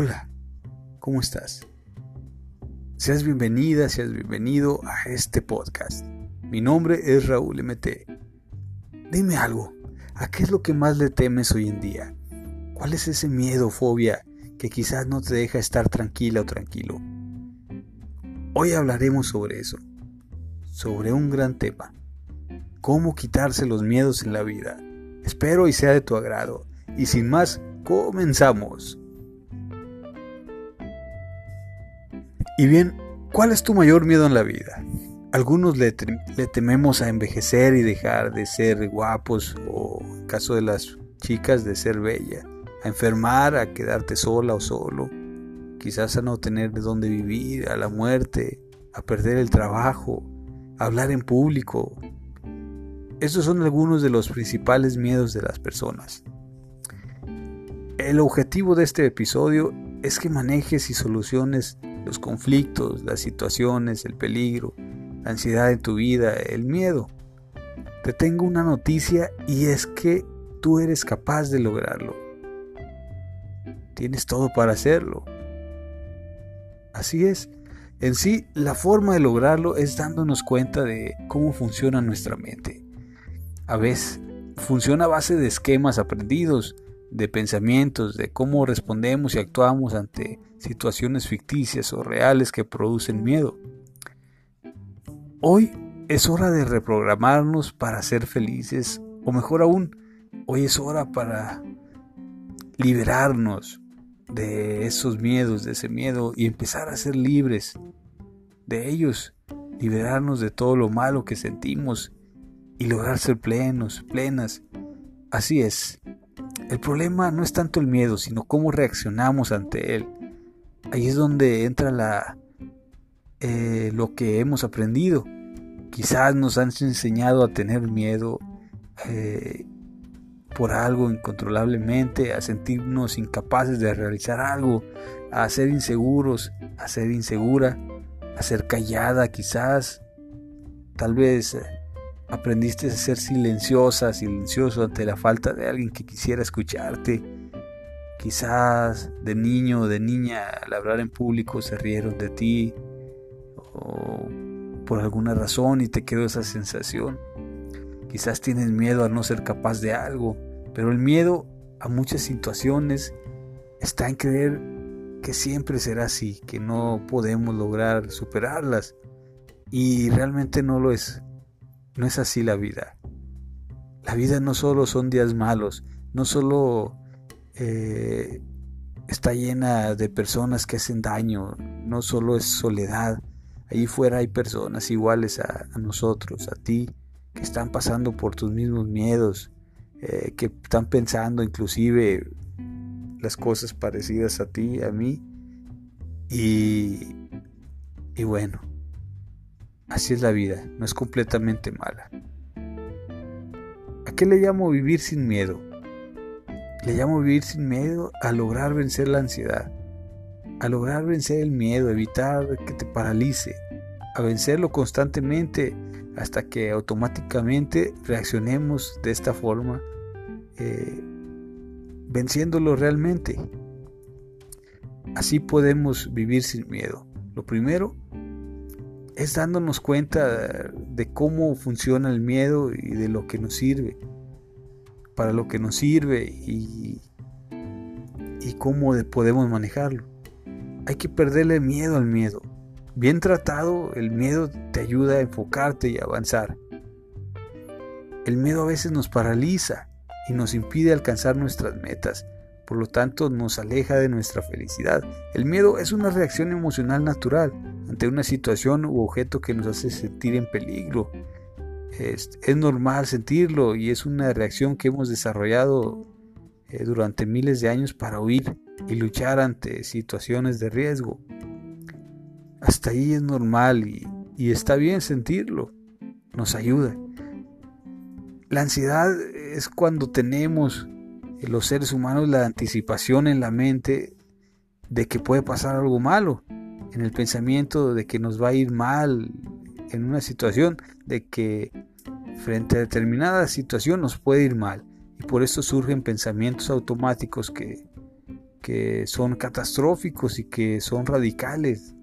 Hola, ¿cómo estás? Seas bienvenida, seas bienvenido a este podcast. Mi nombre es Raúl MT. Dime algo, ¿a qué es lo que más le temes hoy en día? ¿Cuál es ese miedo fobia que quizás no te deja estar tranquila o tranquilo? Hoy hablaremos sobre eso, sobre un gran tema, cómo quitarse los miedos en la vida. Espero y sea de tu agrado. Y sin más, comenzamos. Y bien, ¿cuál es tu mayor miedo en la vida? Algunos le, tememos a envejecer y dejar de ser guapos o en caso de las chicas de ser bella, a enfermar, a quedarte sola o solo, quizás a no tener de dónde vivir, a la muerte, a perder el trabajo, a hablar en público. Estos son algunos de los principales miedos de las personas. El objetivo de este episodio es que manejes y soluciones los conflictos, las situaciones, el peligro, la ansiedad en tu vida, el miedo. Te tengo una noticia y es que tú eres capaz de lograrlo. Tienes todo para hacerlo. Así es. En sí, la forma de lograrlo es dándonos cuenta de cómo funciona nuestra mente. A veces, funciona a base de esquemas aprendidos, de pensamientos, de cómo respondemos y actuamos ante situaciones ficticias o reales que producen miedo. Hoy es hora de reprogramarnos para ser felices, o mejor aún, hoy es hora para liberarnos de esos miedos, de ese miedo y empezar a ser libres de ellos, liberarnos de todo lo malo que sentimos y lograr ser plenos, plenas. Así es, el problema no es tanto el miedo, sino cómo reaccionamos ante él. Ahí es donde entra la, eh, lo que hemos aprendido. Quizás nos han enseñado a tener miedo eh, por algo incontrolablemente, a sentirnos incapaces de realizar algo, a ser inseguros, a ser insegura, a ser callada quizás. Tal vez eh, Aprendiste a ser silenciosa, silencioso ante la falta de alguien que quisiera escucharte. Quizás de niño o de niña al hablar en público se rieron de ti o por alguna razón y te quedó esa sensación. Quizás tienes miedo a no ser capaz de algo, pero el miedo a muchas situaciones está en creer que siempre será así, que no podemos lograr superarlas y realmente no lo es. No es así la vida. La vida no solo son días malos, no solo eh, está llena de personas que hacen daño, no solo es soledad. Allí fuera hay personas iguales a, nosotros, a ti, que están pasando por tus mismos miedos, eh, que están pensando inclusive las cosas parecidas a ti, a mí. Y, y bueno, Así es la vida, no es completamente mala. ¿A qué le llamo vivir sin miedo? Le llamo vivir sin miedo a lograr vencer la ansiedad, a lograr vencer el miedo, evitar que te paralice, a vencerlo constantemente hasta que automáticamente reaccionemos de esta forma, eh, venciéndolo realmente. Así podemos vivir sin miedo. Lo primero es dándonos cuenta de cómo funciona el miedo y de lo que nos sirve, para lo que nos sirve y, y cómo podemos manejarlo. Hay que perderle miedo al miedo. Bien tratado, el miedo te ayuda a enfocarte y avanzar. El miedo a veces nos paraliza y nos impide alcanzar nuestras metas, por lo tanto nos aleja de nuestra felicidad. El miedo es una reacción emocional natural ante una situación u objeto que nos hace sentir en peligro. Es, normal sentirlo y es una reacción que hemos desarrollado eh, durante miles de años para huir y luchar ante situaciones de riesgo. Hasta ahí es normal y, está bien sentirlo, nos ayuda. La ansiedad es cuando tenemos los seres humanos la anticipación en la mente de que puede pasar algo malo en el pensamiento de que nos va a ir mal en una situación, de que frente a determinada situación nos puede ir mal. Y por eso surgen pensamientos automáticos que, que son catastróficos y que son radicales.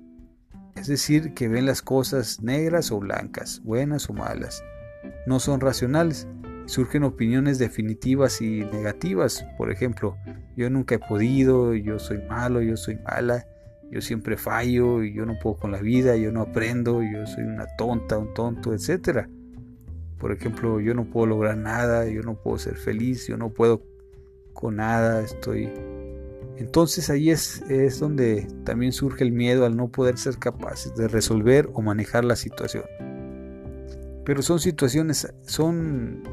Es decir, que ven las cosas negras o blancas, buenas o malas. No son racionales. Surgen opiniones definitivas y negativas. Por ejemplo, yo nunca he podido, yo soy malo, yo soy mala, yo siempre fallo, yo no puedo con la vida, yo no aprendo, yo soy una tonta, un tonto, etc. Por ejemplo, yo no puedo lograr nada, yo no puedo ser feliz, yo no puedo con nada, estoy... Entonces ahí es, es donde también surge el miedo al no poder ser capaces de resolver o manejar la situación. Pero son situaciones, son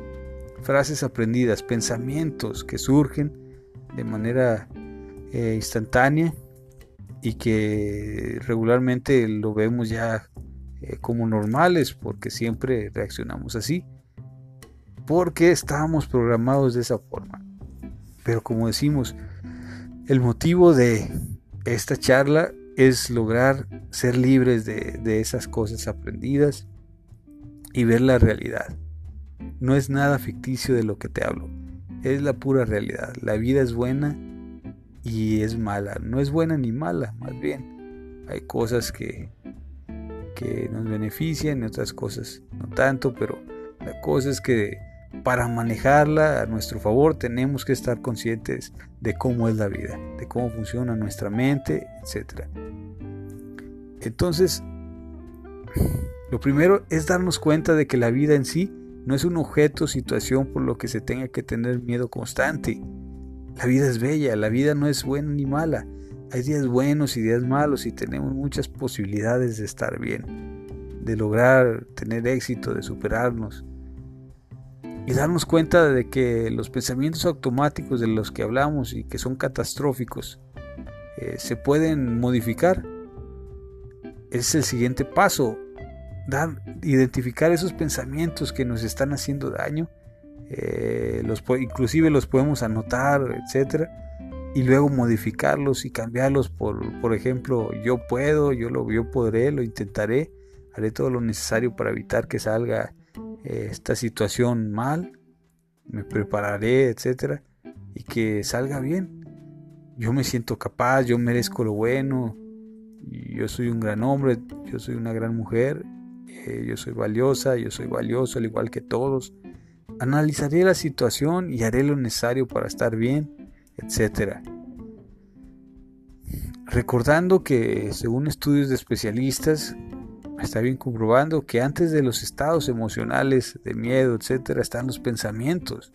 frases aprendidas, pensamientos que surgen de manera eh, instantánea y que regularmente lo vemos ya eh, como normales porque siempre reaccionamos así porque estábamos programados de esa forma. Pero como decimos el motivo de esta charla es lograr ser libres de, de esas cosas aprendidas y ver la realidad no es nada ficticio de lo que te hablo es la pura realidad la vida es buena y es mala. No es buena ni mala, más bien. Hay cosas que, que nos benefician y otras cosas no tanto, pero la cosa es que para manejarla a nuestro favor tenemos que estar conscientes de cómo es la vida, de cómo funciona nuestra mente, etc. Entonces, lo primero es darnos cuenta de que la vida en sí no es un objeto o situación por lo que se tenga que tener miedo constante. La vida es bella, la vida no es buena ni mala. Hay días buenos y días malos y tenemos muchas posibilidades de estar bien, de lograr tener éxito, de superarnos. Y darnos cuenta de que los pensamientos automáticos de los que hablamos y que son catastróficos eh, se pueden modificar. Es el siguiente paso, dar, identificar esos pensamientos que nos están haciendo daño eh, los, inclusive los podemos anotar, etcétera, y luego modificarlos y cambiarlos por, por ejemplo, yo puedo, yo lo yo podré, lo intentaré, haré todo lo necesario para evitar que salga eh, esta situación mal, me prepararé, etcétera, y que salga bien. Yo me siento capaz, yo merezco lo bueno, yo soy un gran hombre, yo soy una gran mujer, eh, yo soy valiosa, yo soy valioso al igual que todos Analizaré la situación y haré lo necesario para estar bien, etc. Recordando que, según estudios de especialistas, está bien comprobando que antes de los estados emocionales de miedo, etc., están los pensamientos.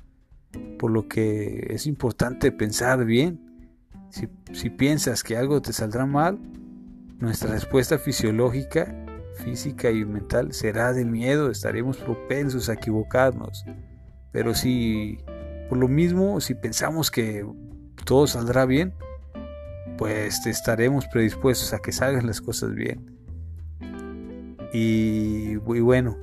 Por lo que es importante pensar bien. Si, si piensas que algo te saldrá mal, nuestra respuesta fisiológica, física y mental será de miedo, estaremos propensos a equivocarnos. Pero si por lo mismo, si pensamos que todo saldrá bien, pues estaremos predispuestos a que salgan las cosas bien. Y, bueno,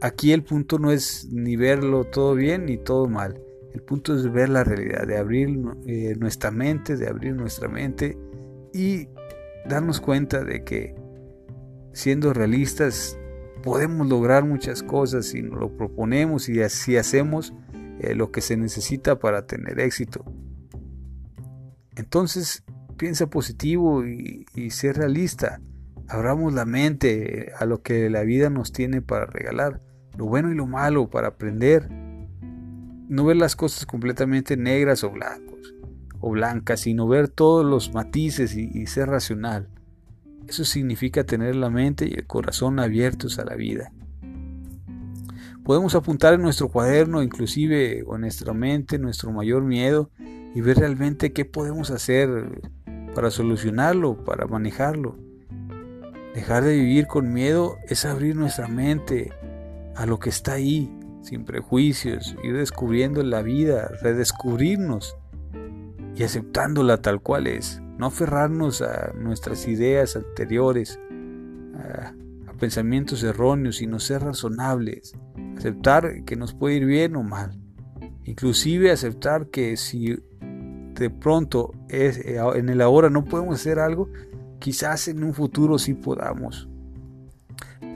aquí el punto no es ni verlo todo bien ni todo mal. El punto es ver la realidad, de abrir eh, nuestra mente, de abrir nuestra mente y darnos cuenta de que siendo realistas podemos lograr muchas cosas si nos lo proponemos y así hacemos eh, lo que se necesita para tener éxito. Entonces, piensa positivo y, y sé realista. Abramos la mente a lo que la vida nos tiene para regalar, lo bueno y lo malo para aprender. No ver las cosas completamente negras o blancos o blancas, sino ver todos los matices y ser racional. Eso significa tener la mente y el corazón abiertos a la vida. Podemos apuntar en nuestro cuaderno, inclusive o en nuestra mente, nuestro mayor miedo y ver realmente qué podemos hacer para solucionarlo, para manejarlo. Dejar de vivir con miedo es abrir nuestra mente a lo que está ahí, sin prejuicios, ir descubriendo la vida, redescubrirnos y aceptándola tal cual es. No aferrarnos a nuestras ideas anteriores, a, pensamientos erróneos, sino ser razonables. Aceptar que nos puede ir bien o mal. Inclusive aceptar que si de pronto es, eh, en el ahora no podemos hacer algo, quizás en un futuro sí podamos.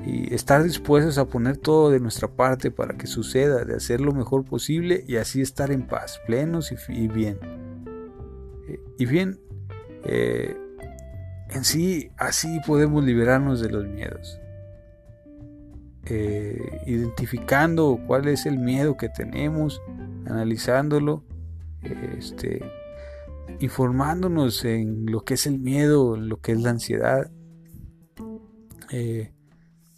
Y estar dispuestos a poner todo de nuestra parte para que suceda, de hacer lo mejor posible y así estar en paz, plenos y bien. Y bien, Eh, en sí, así podemos liberarnos de los miedos. Eh, identificando cuál es el miedo que tenemos, analizándolo, este, informándonos en lo que es el miedo, lo que es la ansiedad, eh,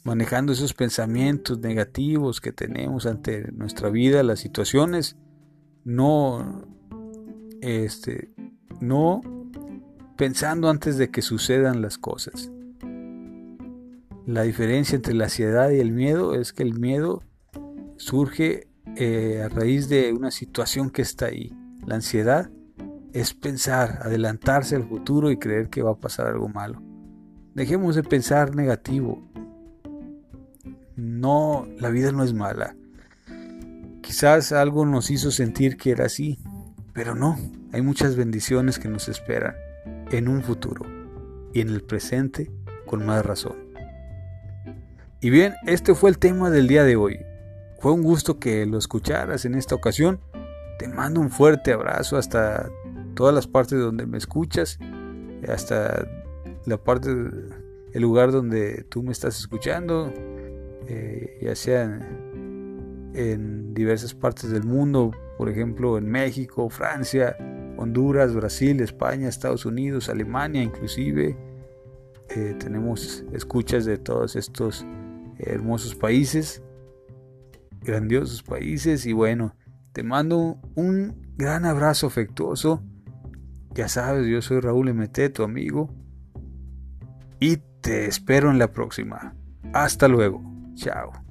manejando esos pensamientos negativos que tenemos ante nuestra vida, las situaciones, no, este, no pensando antes de que sucedan las cosas. La diferencia entre la ansiedad y el miedo es que el miedo surge eh, a raíz de una situación que está ahí. La ansiedad es pensar, adelantarse al futuro y creer que va a pasar algo malo. Dejemos de pensar negativo. No, la vida no es mala. Quizás algo nos hizo sentir que era así, pero no, hay muchas bendiciones que nos esperan en un futuro y en el presente con más razón. Y bien, este fue el tema del día de hoy. Fue un gusto que lo escucharas en esta ocasión. Te mando un fuerte abrazo hasta todas las partes donde me escuchas, hasta la parte, el lugar donde tú me estás escuchando, eh, ya sea en, en diversas partes del mundo, por ejemplo en México, Francia, Honduras, Brasil, España, Estados Unidos, Alemania inclusive. Eh, tenemos escuchas de todos estos hermosos países, grandiosos países y bueno, te mando un gran abrazo afectuoso ya sabes, yo soy Raúl MT, tu amigo. Y te espero en la próxima. Hasta luego. Chao.